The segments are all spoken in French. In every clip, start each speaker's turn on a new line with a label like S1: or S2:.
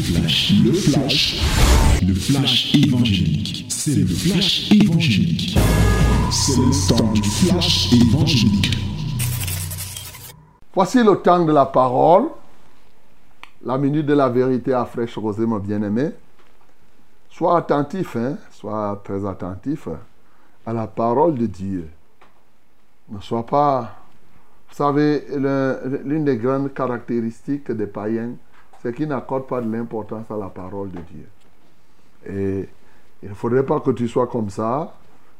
S1: flash, le flash, le flash évangélique. C'est le flash évangélique. C'est le temps du flash évangélique.
S2: Voici le temps de la parole. La minute de la vérité à fraîche rosée, mon bien-aimé. Sois attentif, hein? sois très attentif à la parole de Dieu. Ne sois pas... Vous savez, l'une des grandes caractéristiques des païens, c'est qu'ils n'accordent pas de l'importance à la parole de Dieu. Et il ne faudrait pas que tu sois comme ça,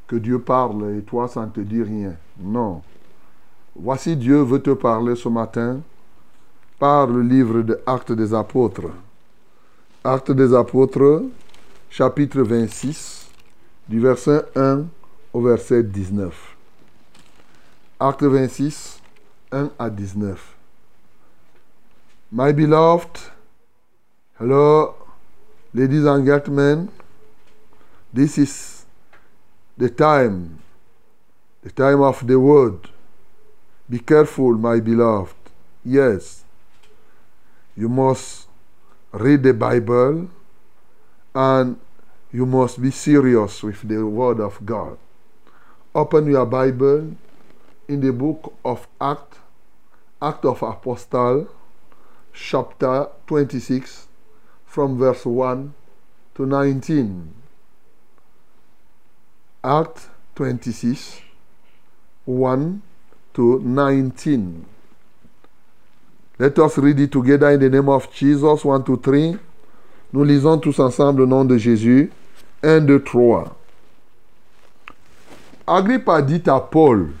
S2: que Dieu parle et toi, ça ne te dit rien. Non. Voici Dieu veut te parler ce matin par le livre de Actes des Apôtres. Actes des Apôtres, chapitre 26, du verset 1 au verset 19. Acte 26, 1 à 19. My beloved, hello, ladies and gentlemen, this is the time, the time of the word. Be careful, my beloved. Yes, you must read the Bible and you must be serious with the Word of God. Open your Bible in the book of Acts, Act of Apostle, chapter 26, from verse 1 to 19. Act 26, 1 to 19. Let us read it together in the name of Jesus. 1, 2, 3. Nous lisons tous ensemble le nom de Jésus. 1, 2, 3. Agrippa dit à Paul,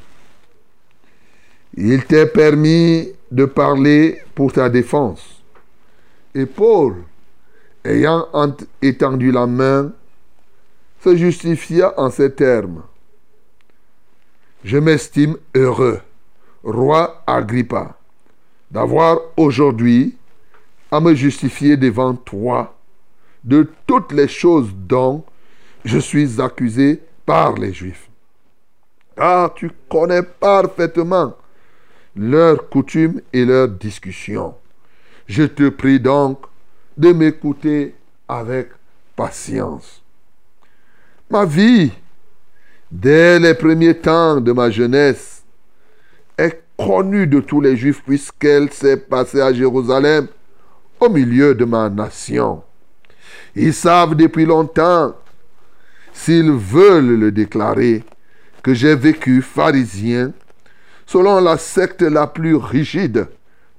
S2: Il t'est permis de parler pour ta défense. Et Paul, ayant étendu la main, se justifia en ces termes. Je m'estime heureux, roi Agrippa, d'avoir aujourd'hui à me justifier devant toi de toutes les choses dont je suis accusé par les Juifs. Car tu connais parfaitement leurs coutumes et leurs discussions. Je te prie donc de m'écouter avec patience. Ma vie, dès les premiers temps de ma jeunesse, est connue de tous les Juifs puisqu'elle s'est passée à Jérusalem au milieu de ma nation. Ils savent depuis longtemps, s'ils veulent le déclarer, que j'ai vécu pharisien selon la secte la plus rigide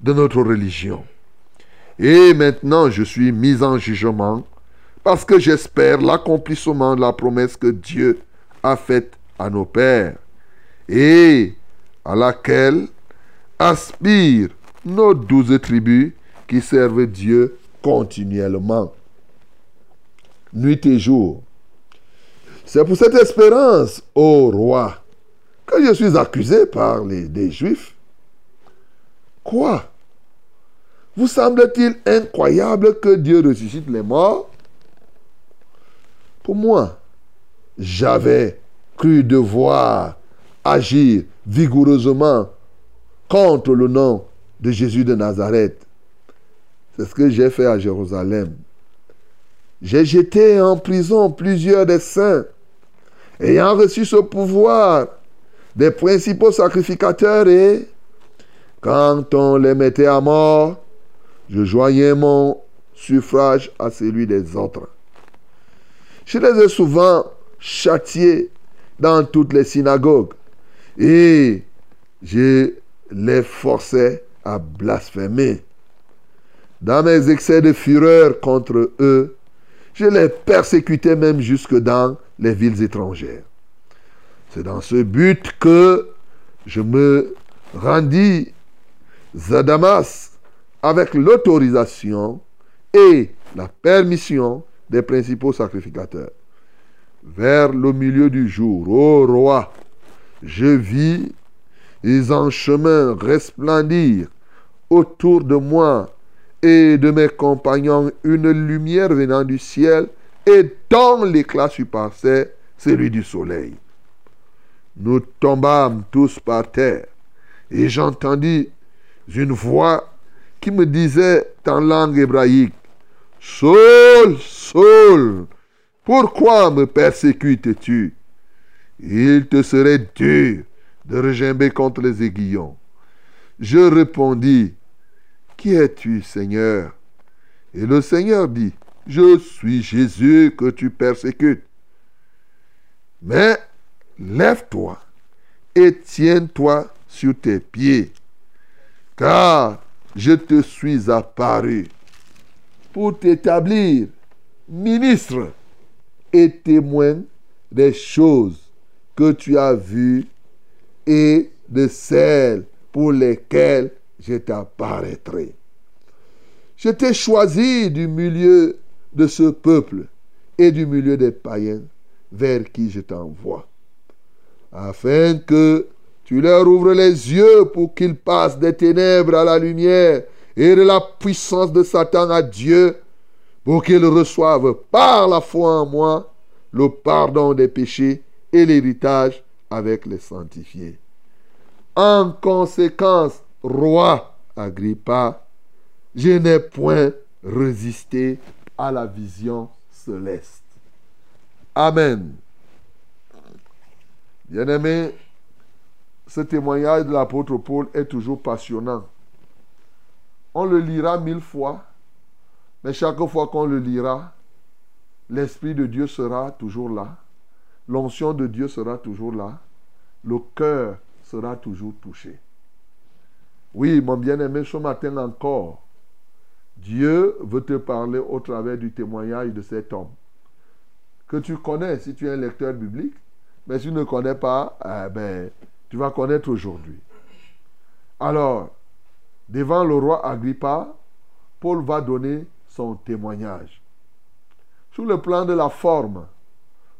S2: de notre religion. Et maintenant je suis mis en jugement parce que j'espère l'accomplissement de la promesse que Dieu a faite à nos pères et à laquelle aspirent nos douze tribus qui servent Dieu continuellement, nuit et jour. C'est pour cette espérance, ô roi, je suis accusé par les des Juifs. Quoi? Vous semble-t-il incroyable que Dieu ressuscite les morts? Pour moi, j'avais cru devoir agir vigoureusement contre le nom de Jésus de Nazareth. C'est ce que j'ai fait à Jérusalem. J'ai jeté en prison plusieurs des saints, ayant reçu ce pouvoir des principaux sacrificateurs et, quand on les mettait à mort, je joignais mon suffrage à celui des autres. Je les ai souvent châtiés dans toutes les synagogues et je les forçais à blasphémer. Dans mes excès de fureur contre eux, je les persécutais même jusque dans les villes étrangères. C'est dans ce but que je me rendis à Damas avec l'autorisation et la permission des principaux sacrificateurs. Vers le milieu du jour, ô roi, je vis les en chemin resplendir autour de moi et de mes compagnons une lumière venant du ciel et dont l'éclat surpassait celui du soleil. Nous tombâmes tous par terre et j'entendis une voix qui me disait en langue hébraïque, Saul, Saul, pourquoi me persécutes-tu? Il te serait dur de regimber contre les aiguillons. Je répondis, Qui es-tu, Seigneur? Et le Seigneur dit, Je suis Jésus que tu persécutes. Mais lève-toi et tiens-toi sur tes pieds, car je te suis apparu pour t'établir ministre et témoin des choses que tu as vues et de celles pour lesquelles je t'apparaîtrai. Je t'ai choisi du milieu de ce peuple et du milieu des païens vers qui je t'envoie, afin que tu leur ouvres les yeux pour qu'ils passent des ténèbres à la lumière et de la puissance de Satan à Dieu, pour qu'ils reçoivent par la foi en moi le pardon des péchés et l'héritage avec les sanctifiés. En conséquence, roi Agrippa, je n'ai point résisté à la vision céleste. Amen. Bien-aimé, ce témoignage de l'apôtre Paul est toujours passionnant. On le lira mille fois, mais chaque fois qu'on le lira, l'Esprit de Dieu sera toujours là, l'onction de Dieu sera toujours là, le cœur sera toujours touché. Oui, mon bien-aimé, ce matin encore, Dieu veut te parler au travers du témoignage de cet homme que tu connais si tu es un lecteur biblique, mais si tu ne connais pas, eh ben, tu vas connaître aujourd'hui. Alors, devant le roi Agrippa, Paul va donner son témoignage. Sur le plan de la forme,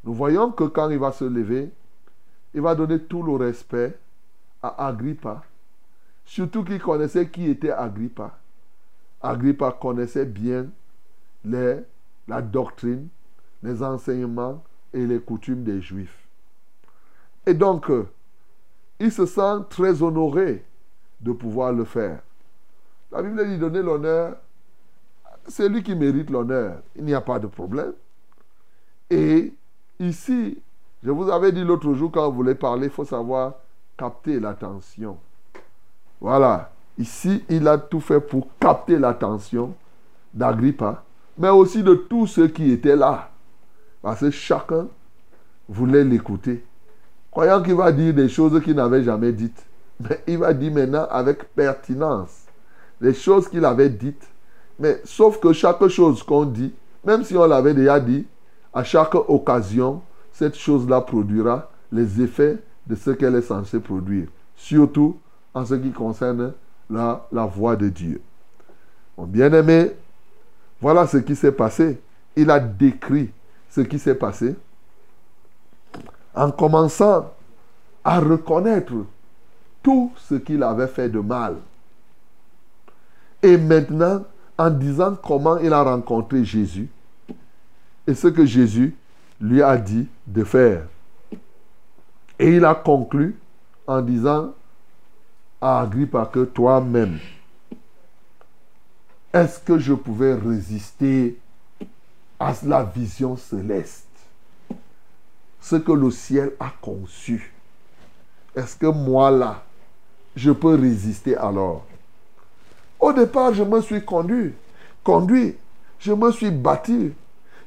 S2: nous voyons que quand il va se lever, il va donner tout le respect à Agrippa, surtout qu'il connaissait qui était Agrippa. Agrippa connaissait bien la doctrine, les enseignements et les coutumes des Juifs. Et donc, euh, il se sent très honoré de pouvoir le faire. La Bible dit donner l'honneur, c'est lui qui mérite l'honneur. Il n'y a pas de problème. Et ici, je vous avais dit l'autre jour quand vous voulez parler, il faut savoir capter l'attention. Voilà. Ici, il a tout fait pour capter l'attention d'Agrippa, mais aussi de tous ceux qui étaient là. Parce que chacun voulait l'écouter. Croyant qu'il va dire des choses qu'il n'avait jamais dites. Mais il va dire maintenant avec pertinence les choses qu'il avait dites. Mais sauf que chaque chose qu'on dit, même si on l'avait déjà dit, à chaque occasion, cette chose-là produira les effets de ce qu'elle est censée produire. Surtout en ce qui concerne la, voix de Dieu. Bien-aimé, voilà ce qui s'est passé. Il a décrit ce qui s'est passé en commençant à reconnaître tout ce qu'il avait fait de mal. Et maintenant, en disant comment il a rencontré Jésus et ce que Jésus lui a dit de faire. Et il a conclu en disant à Agrippa que toi-même, est-ce que je pouvais résister à la vision céleste? Ce que le ciel a conçu. Est-ce que moi là, je peux résister alors? Au départ, je me suis conduit, conduit, je me suis battu.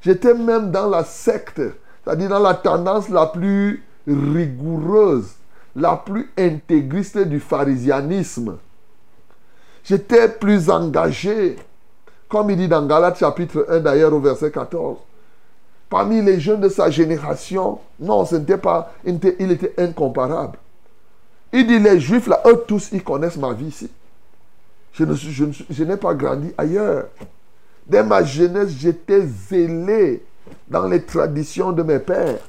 S2: J'étais même dans la secte, c'est-à-dire dans la tendance la plus rigoureuse, la plus intégriste du pharisianisme. J'étais plus engagé comme il dit dans Galates chapitre 1 d'ailleurs au verset 14. Parmi les jeunes de sa génération, non, pas, il était, incomparable. Il dit, les juifs, là, eux tous, ils connaissent ma vie ici. Je, ne, je, je n'ai pas grandi ailleurs. Dès ma jeunesse, j'étais zélé dans les traditions de mes pères.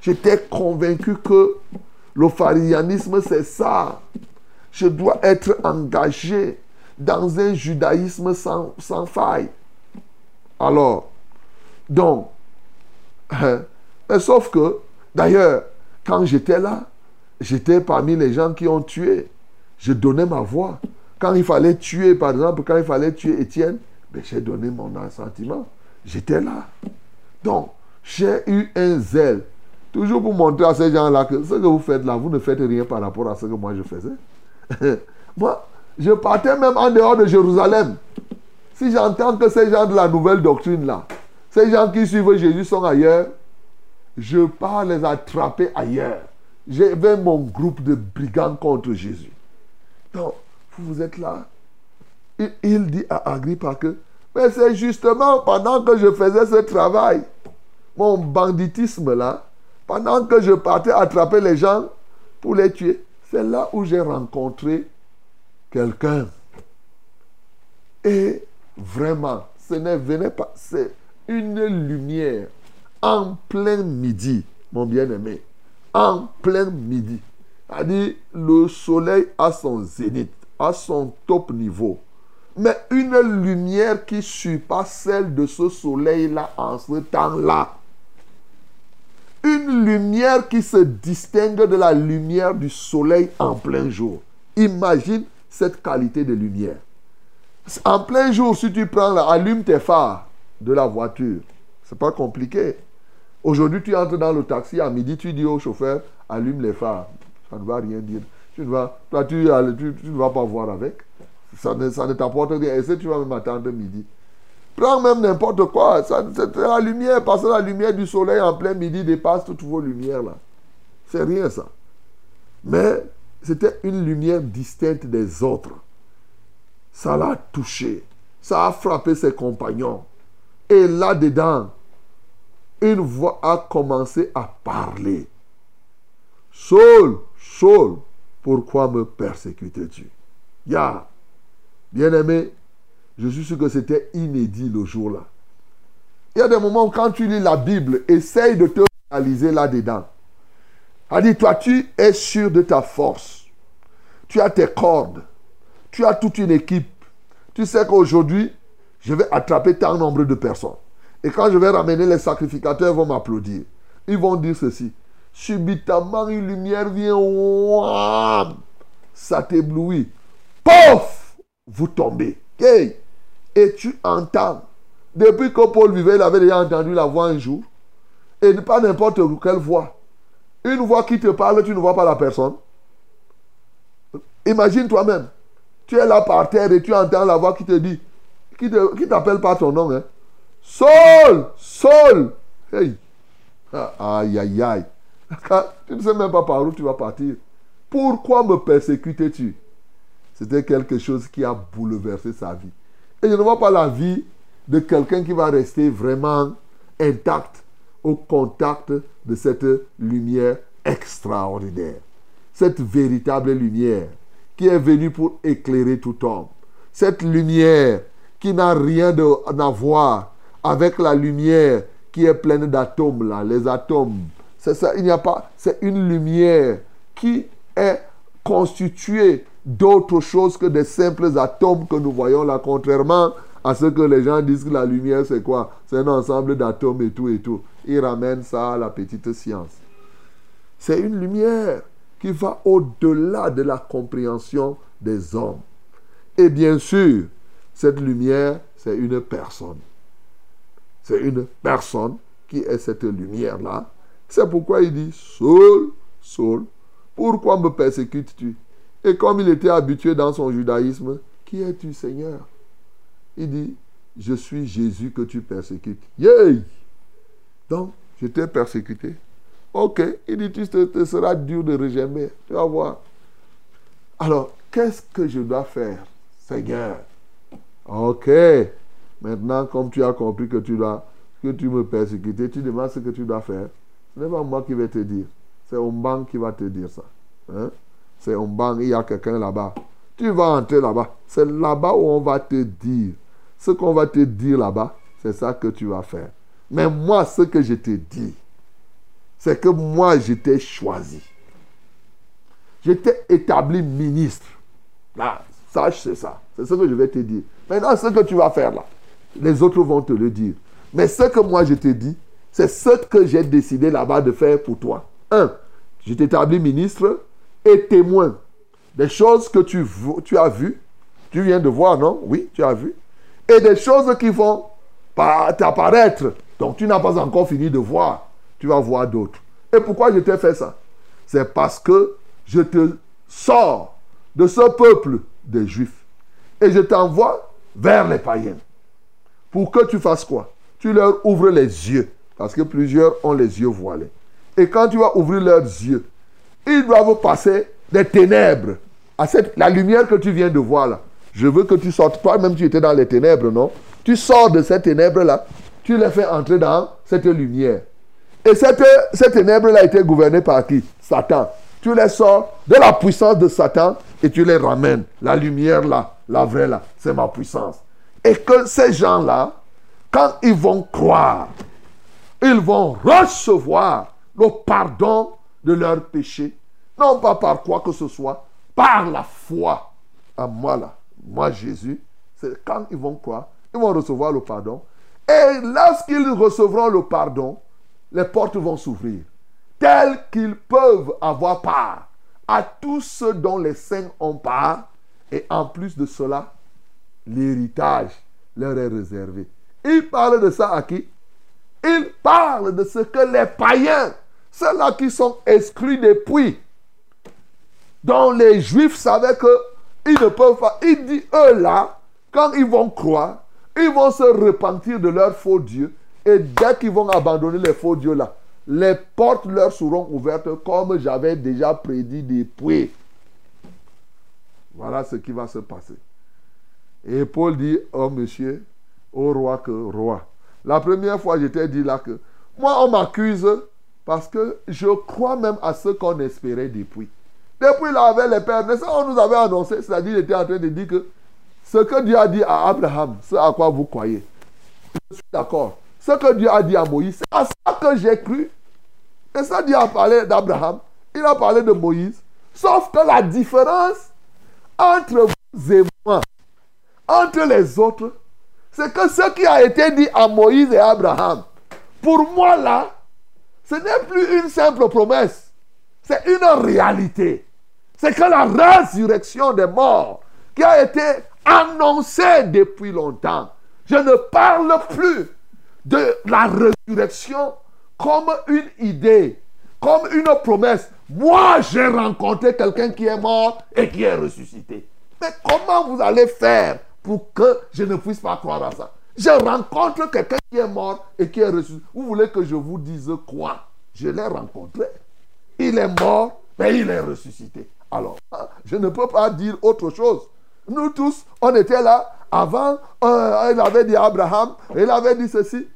S2: J'étais convaincu que le pharisianisme, c'est ça. Je dois être engagé dans un judaïsme sans, faille. Alors, donc, hein, sauf que, d'ailleurs, quand j'étais là, j'étais parmi les gens qui ont tué. Je donnais ma voix. Quand il fallait tuer, par exemple, quand il fallait tuer Étienne, Mais j'ai donné mon assentiment. J'étais là. Donc, j'ai eu un zèle. Toujours pour montrer à ces gens-là que ce que vous faites là, vous ne faites rien par rapport à ce que moi je faisais. moi, je partais même en dehors de Jérusalem. Si j'entends que ces gens de la nouvelle doctrine là, ces gens qui suivent Jésus sont ailleurs, je pars les attraper ailleurs. J'avais mon groupe de brigands contre Jésus. Donc, vous, êtes là. Il, dit à Agrippa que, mais c'est justement pendant que je faisais ce travail, mon banditisme là, pendant que je partais attraper les gens pour les tuer, c'est là où j'ai rencontré quelqu'un. Et vraiment, ce ne venait pas, une lumière en plein midi, mon bien-aimé, en plein midi. C'est-à-dire, le soleil à son zénith, à son top niveau. Mais une lumière qui pas celle de ce soleil-là en ce temps-là. Une lumière qui se distingue de la lumière du soleil en plein jour. Imagine cette qualité de lumière. En plein jour, si tu prends, allume tes phares de la voiture. C'est pas compliqué. Aujourd'hui, tu entres dans le taxi, à midi, tu dis au chauffeur, allume les phares. Ça ne va rien dire. Tu ne vas, toi, tu, ne vas pas voir avec. Ça ne, ça t'apporte rien. Et si tu vas même attendre midi. Prends même n'importe quoi. C'est la lumière, parce que la lumière du soleil en plein midi dépasse toutes vos lumières. C'est rien ça. Mais c'était une lumière distincte des autres. Ça l'a touché. Ça a frappé ses compagnons. Et là-dedans, une voix a commencé à parler. Saul, Saul, pourquoi me persécutes-tu Ya, bien-aimé, je suis sûr que c'était inédit le jour-là. Il y a des moments où quand tu lis la Bible, essaye de te réaliser là-dedans. A dit, toi, tu es sûr de ta force. Tu as tes cordes. Tu as toute une équipe. Tu sais qu'aujourd'hui, je vais attraper tant nombre de personnes. Et quand je vais ramener les sacrificateurs, ils vont m'applaudir. Ils vont dire ceci. Subitement, une lumière vient. ça t'éblouit. Pouf Vous tombez. Et tu entends. Depuis que Paul vivait, il avait déjà entendu la voix un jour. Et pas n'importe quelle voix. Une voix qui te parle, tu ne vois pas la personne. Imagine toi-même. Tu es là par terre et tu entends la voix qui te dit, qui t'appelle pas ton nom. Hein? Saul, Saul. Hey. Ah, aïe, aïe, aïe. Tu ne sais même pas par où tu vas partir. Pourquoi me persécutes-tu C'était quelque chose qui a bouleversé sa vie. Et je ne vois pas la vie de quelqu'un qui va rester vraiment intact au contact de cette lumière extraordinaire. Cette véritable lumière qui est venue pour éclairer tout homme. Cette lumière qui n'a rien à voir avec la lumière qui est pleine d'atomes, là, les atomes. C'est ça, il n'y a pas, c'est une lumière qui est constituée d'autre chose que des simples atomes que nous voyons là, contrairement à ce que les gens disent que la lumière c'est quoi? C'est un ensemble d'atomes et tout et tout. Ils ramènent ça à la petite science. C'est une lumière qui va au-delà de la compréhension des hommes. Et bien sûr, cette lumière, c'est une personne. C'est une personne qui est cette lumière-là. C'est pourquoi il dit, Saul, Saul, pourquoi me persécutes-tu? Et comme il était habitué dans son judaïsme, qui es-tu Seigneur? Il dit, je suis Jésus que tu persécutes. Yay Donc, je t'ai persécuté. Ok, il dit, tu te, seras dur de regermer. Tu vas voir. Alors, qu'est-ce que je dois faire, Seigneur? Ok, Maintenant, comme tu as compris que tu dois, que tu me persécuter, tu demandes ce que tu dois faire. Ce n'est pas moi qui vais te dire. C'est Omban qui va te dire ça. Hein? C'est Omban, il y a quelqu'un là-bas. Tu vas entrer là-bas. C'est là-bas où on va te dire. Ce qu'on va te dire là-bas, c'est ça que tu vas faire. Mais moi, ce que je te dis, c'est que moi, je t'ai choisi. Je t'ai établi ministre. Là, sache, c'est ça. C'est ce que je vais te dire. Maintenant, ce que tu vas faire là, les autres vont te le dire. Mais ce que moi je te dis, c'est ce que j'ai décidé là-bas de faire pour toi. Un, je t'établis ministre et témoin des choses que tu, as vues. Tu viens de voir, non? Oui, tu as vu. et des choses qui vont t'apparaître. Donc tu n'as pas encore fini de voir. Tu vas voir d'autres. Et pourquoi je t'ai fait ça? C'est parce que je te sors de ce peuple des Juifs et je t'envoie vers les païens. Pour que tu fasses quoi? Tu leur ouvres les yeux. Parce que plusieurs ont les yeux voilés. Et quand tu vas ouvrir leurs yeux, ils doivent passer des ténèbres à cette, la lumière que tu viens de voir là. Je veux que tu sortes. Toi-même, tu étais dans les ténèbres, non? Tu sors de ces ténèbres-là. Tu les fais entrer dans cette lumière. Et cette, cette ténèbre-là a été gouvernée par qui? Satan. Tu les sors de la puissance de Satan et tu les ramènes. La lumière là, la vraie là, c'est ma puissance. Et que ces gens-là, quand ils vont croire, ils vont recevoir le pardon de leurs péchés. Non pas par quoi que ce soit, par la foi à moi là. Moi Jésus, c'est quand ils vont croire, ils vont recevoir le pardon. Et lorsqu'ils recevront le pardon, les portes vont s'ouvrir. Tels qu'ils peuvent avoir part à tous ceux dont les saints ont part. Et en plus de cela, l'héritage leur est réservé. Il parle de ça à qui? Il parle de ce que les païens, ceux-là qui sont exclus depuis, dont les juifs savaient qu'ils ne peuvent pas. Il dit, eux là, quand ils vont croire, ils vont se repentir de leur faux Dieu. Et dès qu'ils vont abandonner les faux dieux là, les portes leur seront ouvertes comme j'avais déjà prédit depuis. Voilà ce qui va se passer. Et Paul dit, oh monsieur, au roi que roi. La première fois, je t'ai dit là que moi, on m'accuse parce que je crois même à ce qu'on espérait depuis. Depuis là, avec les pères, on nous avait annoncé, c'est-à-dire, il était en train de dire que ce que Dieu a dit à Abraham, c'est à quoi vous croyez. Je suis d'accord. Ce que Dieu a dit à Moïse, c'est à ça que j'ai cru. Et ça, Dieu a parlé d'Abraham, il a parlé de Moïse. Sauf que la différence entre vous et moi, entre les autres, c'est que ce qui a été dit à Moïse et Abraham, pour moi là, ce n'est plus une simple promesse, c'est une réalité. C'est que la résurrection des morts qui a été annoncée depuis longtemps, je ne parle plus de la résurrection comme une idée, comme une promesse. Moi, j'ai rencontré quelqu'un qui est mort et qui est ressuscité. Mais comment vous allez faire pour que je ne puisse pas croire à ça? Je rencontre quelqu'un qui est mort et qui est reçu. Vous voulez que je vous dise quoi? Je l'ai rencontré. Il est mort, mais il est ressuscité. Alors, je ne peux pas dire autre chose. Nous tous, on était là. Avant, euh, il avait dit Abraham, il avait dit ceci.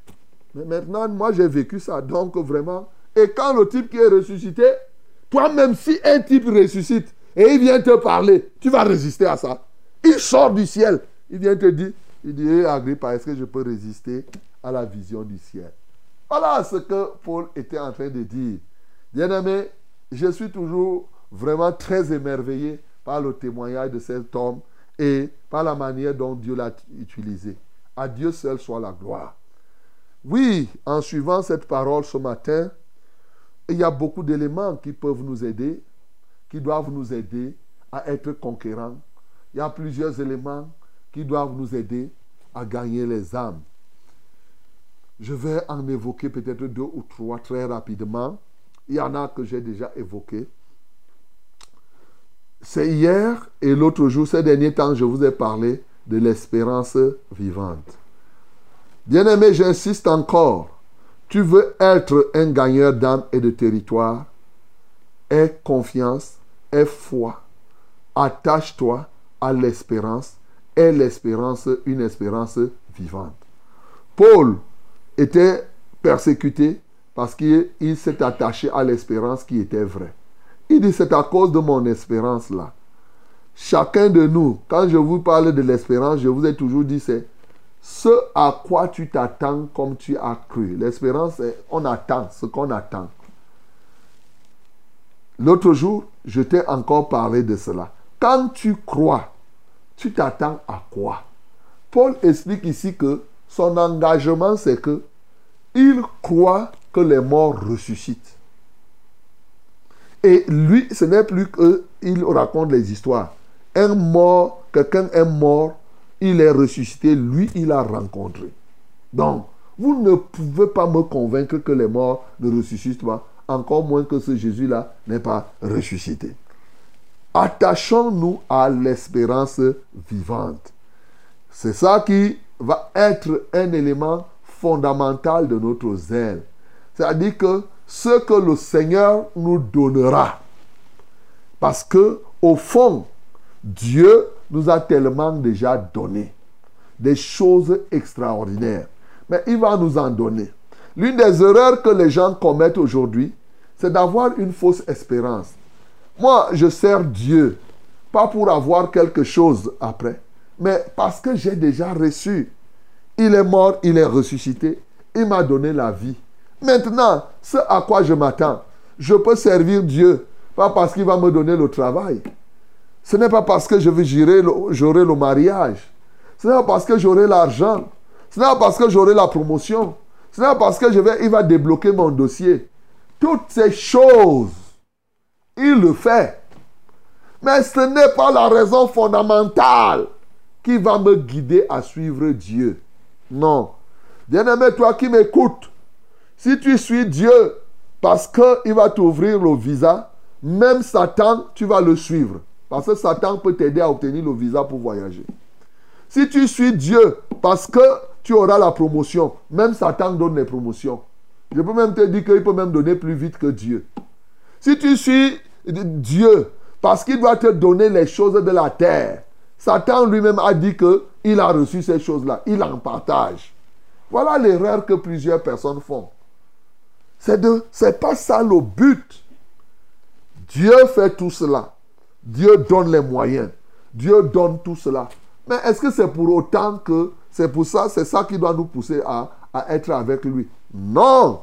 S2: Mais maintenant, moi, j'ai vécu ça. Donc, vraiment. Et quand le type qui est ressuscité, toi-même, si un type ressuscite et il vient te parler, tu vas résister à ça. Il sort du ciel. Il vient te dire, il dit, hé Agrippa, est-ce que je peux résister à la vision du ciel? Voilà ce que Paul était en train de dire. Bien-aimé, je suis toujours vraiment très émerveillé par le témoignage de cet homme et par la manière dont Dieu l'a utilisé. À Dieu seul soit la gloire. Oui, en suivant cette parole ce matin, il y a beaucoup d'éléments qui peuvent nous aider, qui doivent nous aider à être conquérants. Il y a plusieurs éléments qui doivent nous aider à gagner les âmes. Je vais en évoquer peut-être deux ou trois très rapidement. Il y en a que j'ai déjà évoqués. C'est hier et l'autre jour, ces derniers temps, je vous ai parlé de l'espérance vivante. Bien-aimé, j'insiste encore. Tu veux être un gagneur d'âme et de territoire. Aie confiance, aie foi. Attache-toi à l'espérance est l'espérance, une espérance vivante. Paul était persécuté parce qu'il s'est attaché à l'espérance qui était vraie. Il dit, c'est à cause de mon espérance là. Chacun de nous, quand je vous parle de l'espérance, je vous ai toujours dit, c'est ce à quoi tu t'attends comme tu as cru. L'espérance, on attend ce qu'on attend. L'autre jour, je t'ai encore parlé de cela. Quand tu crois, tu t'attends à quoi? Paul explique ici que son engagement, c'est que il croit que les morts ressuscitent. Et lui, ce n'est plus qu'il raconte les histoires. Un mort, quelqu'un est mort, il est ressuscité, lui, il a rencontré. Donc, vous ne pouvez pas me convaincre que les morts ne ressuscitent pas, encore moins que ce Jésus-là n'est pas ressuscité. Attachons-nous à l'espérance vivante. C'est ça qui va être un élément fondamental de notre zèle. C'est-à-dire que ce que le Seigneur nous donnera, parce que au fond, Dieu nous a tellement déjà donné des choses extraordinaires. Mais il va nous en donner. L'une des erreurs que les gens commettent aujourd'hui, c'est d'avoir une fausse espérance. Moi, je sers Dieu, pas pour avoir quelque chose après, mais parce que j'ai déjà reçu. Il est mort, il est ressuscité, il m'a donné la vie. Maintenant, ce à quoi je m'attends, je peux servir Dieu, pas parce qu'il va me donner le travail. Ce n'est pas parce que je vais gérer j'aurai le mariage. Ce n'est pas parce que j'aurai l'argent. Ce n'est pas parce que j'aurai la promotion. Ce n'est pas parce que je vais, il va débloquer mon dossier. Toutes ces choses, il le fait. Mais ce n'est pas la raison fondamentale qui va me guider à suivre Dieu. Non. Bien-aimé, toi qui m'écoutes, si tu suis Dieu parce qu'il va t'ouvrir le visa, même Satan, tu vas le suivre. Parce que Satan peut t'aider à obtenir le visa pour voyager. Si tu suis Dieu parce que tu auras la promotion, même Satan donne les promotions. Je peux même te dire qu'il peut même donner plus vite que Dieu. Si tu suis Dieu parce qu'il doit te donner les choses de la terre, Satan lui-même a dit qu'il a reçu ces choses-là. Il en partage. Voilà l'erreur que plusieurs personnes font. C'est de, pas ça le but. Dieu fait tout cela. Dieu donne les moyens. Dieu donne tout cela. Mais est-ce que c'est pour autant que c'est pour ça, c'est ça qui doit nous pousser à, à être avec lui? Non.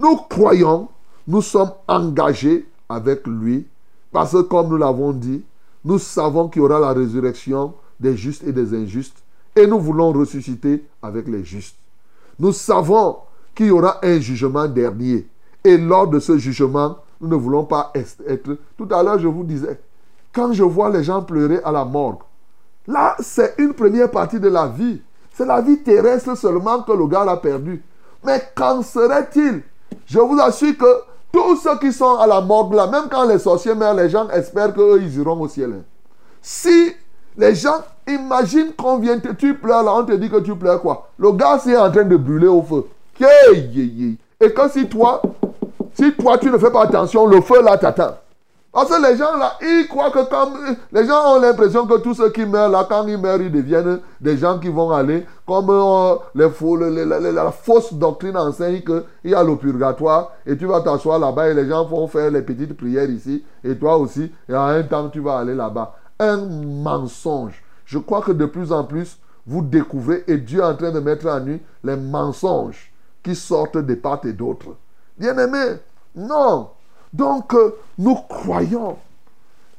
S2: Nous croyons, nous sommes engagés avec lui parce que comme nous l'avons dit, nous savons qu'il y aura la résurrection des justes et des injustes et nous voulons ressusciter avec les justes. Nous savons qu'il y aura un jugement dernier et lors de ce jugement, nous ne voulons pas être. Tout à l'heure, je vous disais, quand je vois les gens pleurer à la morgue, là, c'est une première partie de la vie. C'est la vie terrestre seulement que le gars a perdu. Mais qu'en serait-il? Je vous assure que tous ceux qui sont à la morgue là, même quand les sorciers meurent, les gens espèrent qu'eux, ils iront au ciel. Hein. Si les gens imaginent qu'on vient, te, tu pleures là, on te dit que tu pleures quoi? Le gars, c'est en train de brûler au feu. Et quand si toi, si toi, tu ne fais pas attention, le feu là t'attend. Parce que les gens là, ils croient que comme... Les gens ont l'impression que tous ceux qui meurent là, quand ils meurent, ils deviennent des gens qui vont aller, comme euh, la fausse doctrine enseigne qu'il y a le purgatoire, et tu vas t'asseoir là-bas, et les gens vont faire les petites prières ici, et toi aussi, et en un temps, tu vas aller là-bas. Un mensonge. Je crois que de plus en plus, vous découvrez, et Dieu est en train de mettre en nu les mensonges qui sortent de part et d'autre. Bien-aimé, non. Donc, euh, nous croyons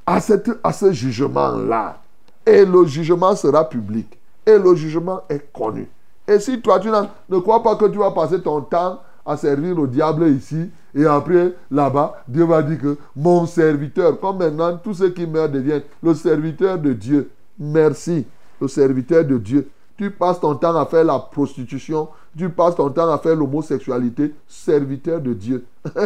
S2: à, ce jugement-là. Et le jugement sera public. Et le jugement est connu. Et si toi, tu ne crois pas que tu vas passer ton temps à servir le diable ici, et après, là-bas, Dieu va dire que mon serviteur, comme maintenant tous ceux qui meurent deviennent le serviteur de Dieu. Merci, le serviteur de Dieu. Tu passes ton temps à faire la prostitution, tu passes ton temps à faire l'homosexualité, serviteur de Dieu.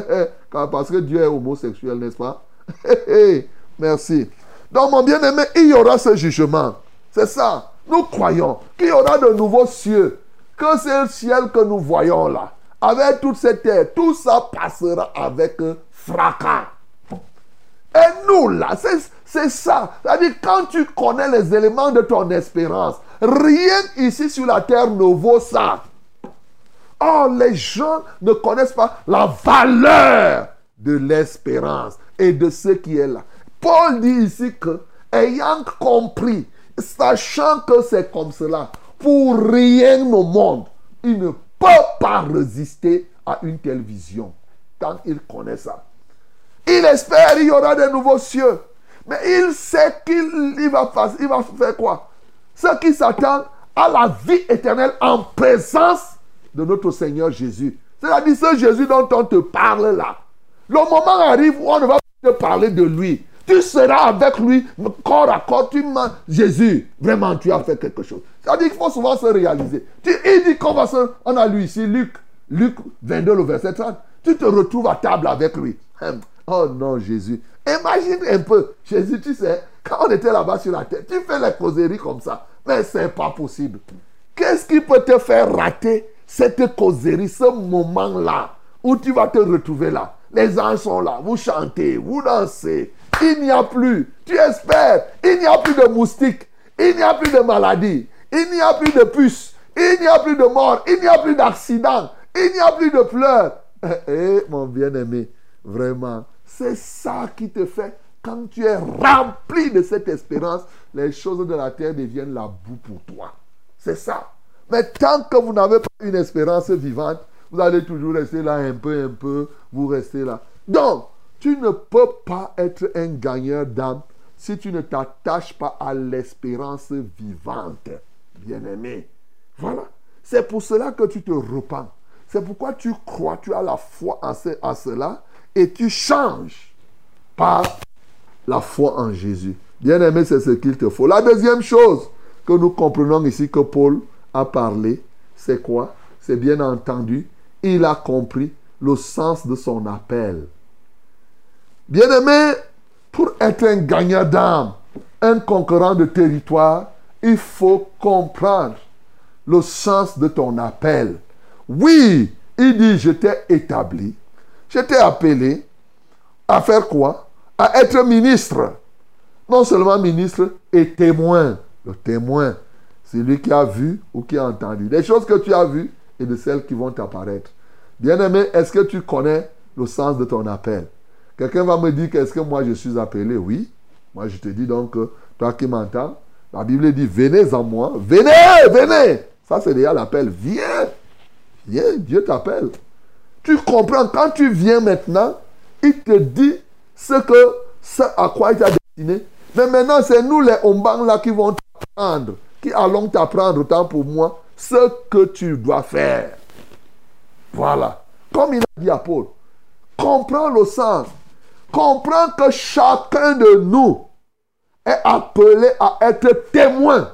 S2: Parce que Dieu est homosexuel, n'est-ce pas? Merci. Donc, mon bien-aimé, il y aura ce jugement. C'est ça. Nous croyons qu'il y aura de nouveaux cieux. Que le ciel que nous voyons là. Avec toute cette terre, tout ça passera avec fracas. Et nous là, c'est ça. C'est-à-dire, quand tu connais les éléments de ton espérance, rien ici sur la terre ne vaut ça. Oh, les gens ne connaissent pas la valeur de l'espérance et de ce qui est là. Paul dit ici que, ayant compris, sachant que c'est comme cela, pour rien au monde, il ne peut pas résister à une telle vision. Tant il connaît ça. Il espère qu'il y aura de nouveaux cieux. Mais il sait qu'il va, il va faire quoi? Ceux qui s'attendent à la vie éternelle en présence de notre Seigneur Jésus. C'est-à-dire ce Jésus dont on te parle là. Le moment arrive où on ne va pas te parler de lui. Tu seras avec lui corps à corps. Tu Jésus, vraiment, tu as fait quelque chose. C'est-à-dire qu'il faut souvent se réaliser. Tu, il dit qu'on va se... On a lu ici Luc, Luc 22, le verset 30. Tu te retrouves à table avec lui. Hum. Oh non, Jésus. Imagine un peu. Jésus, tu sais, quand on était là-bas sur la terre, tu fais les causeries comme ça. Mais c'est pas possible. Qu'est-ce qui peut te faire rater cette causerie, ce moment-là, où tu vas te retrouver là? Les anges sont là, vous chantez, vous dansez. Il n'y a plus. Tu espères. Il n'y a plus de moustiques. Il n'y a plus de maladies. Il n'y a plus de puces. Il n'y a plus de morts. Il n'y a plus d'accidents. Il n'y a plus de pleurs. Eh, mon bien-aimé, vraiment, c'est ça qui te fait, quand tu es rempli de cette espérance, les choses de la terre deviennent la boue pour toi. C'est ça. Mais tant que vous n'avez pas une espérance vivante, vous allez toujours rester là un peu, un peu, vous restez là. Donc, tu ne peux pas être un gagneur d'âme si tu ne t'attaches pas à l'espérance vivante, bien-aimé. Voilà. C'est pour cela que tu te repens. C'est pourquoi tu crois, tu as la foi en, cela et tu changes par la foi en Jésus. Bien-aimé, c'est ce qu'il te faut. La deuxième chose que nous comprenons ici que Paul a parlé, c'est quoi? C'est bien entendu, il a compris le sens de son appel. Bien-aimé, pour être un gagnant d'âme, un concurrent de territoire, il faut comprendre le sens de ton appel. Oui, il dit, je t'ai établi, je t'ai appelé à faire quoi? À être ministre. Non seulement ministre et témoin. Le témoin, c'est lui qui a vu ou qui a entendu. Les choses que tu as vues et de celles qui vont t'apparaître. Bien-aimé, est-ce que tu connais le sens de ton appel? Quelqu'un va me dire qu'est-ce que moi je suis appelé? Oui. Moi je te dis donc, toi qui m'entends, la Bible dit venez en moi. Venez, venez. Ça c'est déjà l'appel. Viens. Viens, Dieu t'appelle. Tu comprends, quand tu viens maintenant, il te dit ce que, ce à quoi il t'a destiné. Mais maintenant, c'est nous les Ombang là qui vont t'apprendre, qui allons t'apprendre autant pour moi ce que tu dois faire. Voilà. Comme il a dit à Paul, comprends le sens comprends que chacun de nous est appelé à être témoin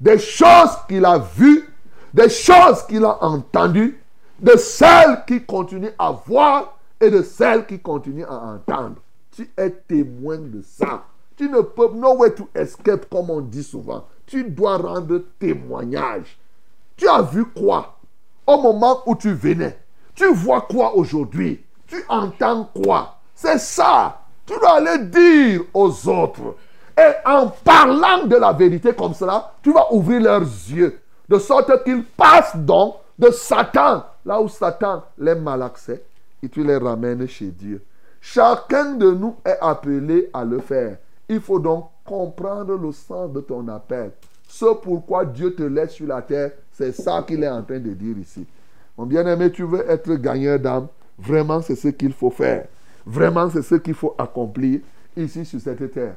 S2: des choses qu'il a vues, des choses qu'il a entendues, de celles qu'il continue à voir et de celles qu'il continue à entendre. Tu es témoin de ça. Tu ne peux no way to escape comme on dit souvent. Tu dois rendre témoignage. Tu as vu quoi au moment où tu venais? Tu vois quoi aujourd'hui? Tu entends quoi? C'est ça. Tu dois aller dire aux autres. Et en parlant de la vérité comme cela, tu vas ouvrir leurs yeux. De sorte qu'ils passent donc de Satan, là où Satan les mal accès, et tu les ramènes chez Dieu. Chacun de nous est appelé à le faire. Il faut donc comprendre le sens de ton appel. Ce pourquoi Dieu te laisse sur la terre, c'est ça qu'il est en train de dire ici. Mon bien-aimé, tu veux être gagneur d'âme, vraiment c'est ce qu'il faut faire. Vraiment, c'est ce qu'il faut accomplir ici sur cette terre.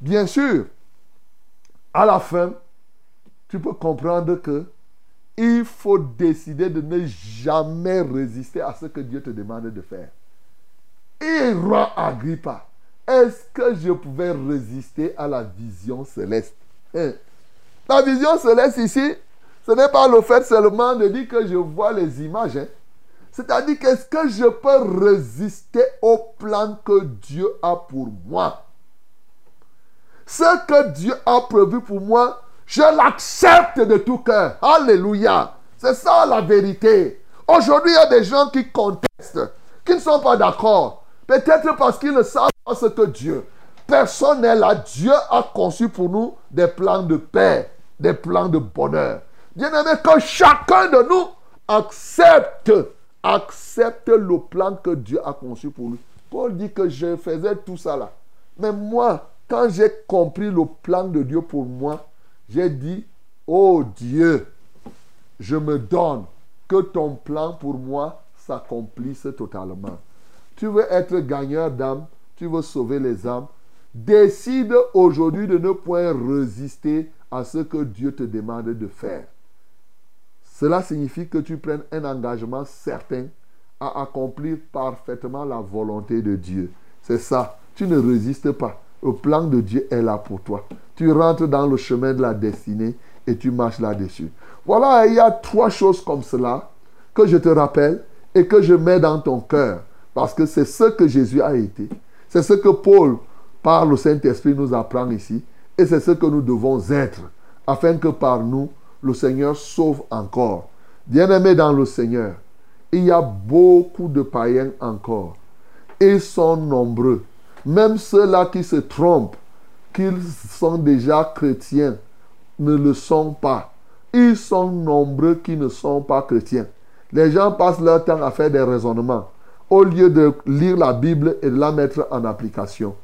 S2: Bien sûr, à la fin, tu peux comprendre que il faut décider de ne jamais résister à ce que Dieu te demande de faire. Et roi Agrippa, est-ce que je pouvais résister à la vision céleste? Hein? La vision céleste ici, ce n'est pas le fait seulement de dire que je vois les images. Hein. C'est-à-dire qu'est-ce que je peux résister au plan que Dieu a pour moi? Ce que Dieu a prévu pour moi, je l'accepte de tout cœur. Alléluia. C'est ça la vérité. Aujourd'hui, il y a des gens qui contestent, qui ne sont pas d'accord. Peut-être parce qu'ils ne savent pas ce que Dieu. Personne n'est là. Dieu a conçu pour nous des plans de paix, des plans de bonheur. Bien-aimé, que chacun de nous accepte accepte le plan que Dieu a conçu pour lui. Paul dit que je faisais tout ça là. Mais moi, quand j'ai compris le plan de Dieu pour moi, j'ai dit, oh Dieu, je me donne que ton plan pour moi s'accomplisse totalement. Tu veux être gagneur d'âme, tu veux sauver les âmes. Décide aujourd'hui de ne point résister à ce que Dieu te demande de faire. Cela signifie que tu prennes un engagement certain à accomplir parfaitement la volonté de Dieu. C'est ça tu ne résistes pas. Le plan de Dieu est là pour toi. Tu rentres dans le chemin de la destinée et tu marches là-dessus. Voilà, il y a trois choses comme cela que je te rappelle et que je mets dans ton cœur. Parce que c'est ce que Jésus a été. C'est ce que Paul, par le Saint-Esprit, nous apprend ici. Et c'est ce que nous devons être. Afin que par nous, le Seigneur sauve encore. Bien-aimés dans le Seigneur, il y a beaucoup de païens encore. Ils sont nombreux. Même ceux-là qui se trompent, qu'ils sont déjà chrétiens, ne le sont pas. Ils sont nombreux qui ne sont pas chrétiens. Les gens passent leur temps à faire des raisonnements au lieu de lire la Bible et de la mettre en application.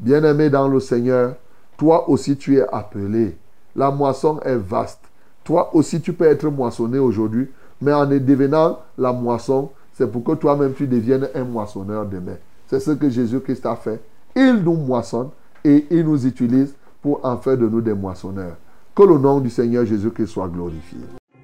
S2: Bien-aimé dans le Seigneur, toi aussi tu es appelé. La moisson est vaste. Toi aussi tu peux être moissonné aujourd'hui, mais en devenant la moisson, c'est pour que toi-même tu deviennes un moissonneur demain. C'est ce que Jésus-Christ a fait. Il nous moissonne et il nous utilise pour en faire de nous des moissonneurs. Que le nom du Seigneur Jésus-Christ soit glorifié.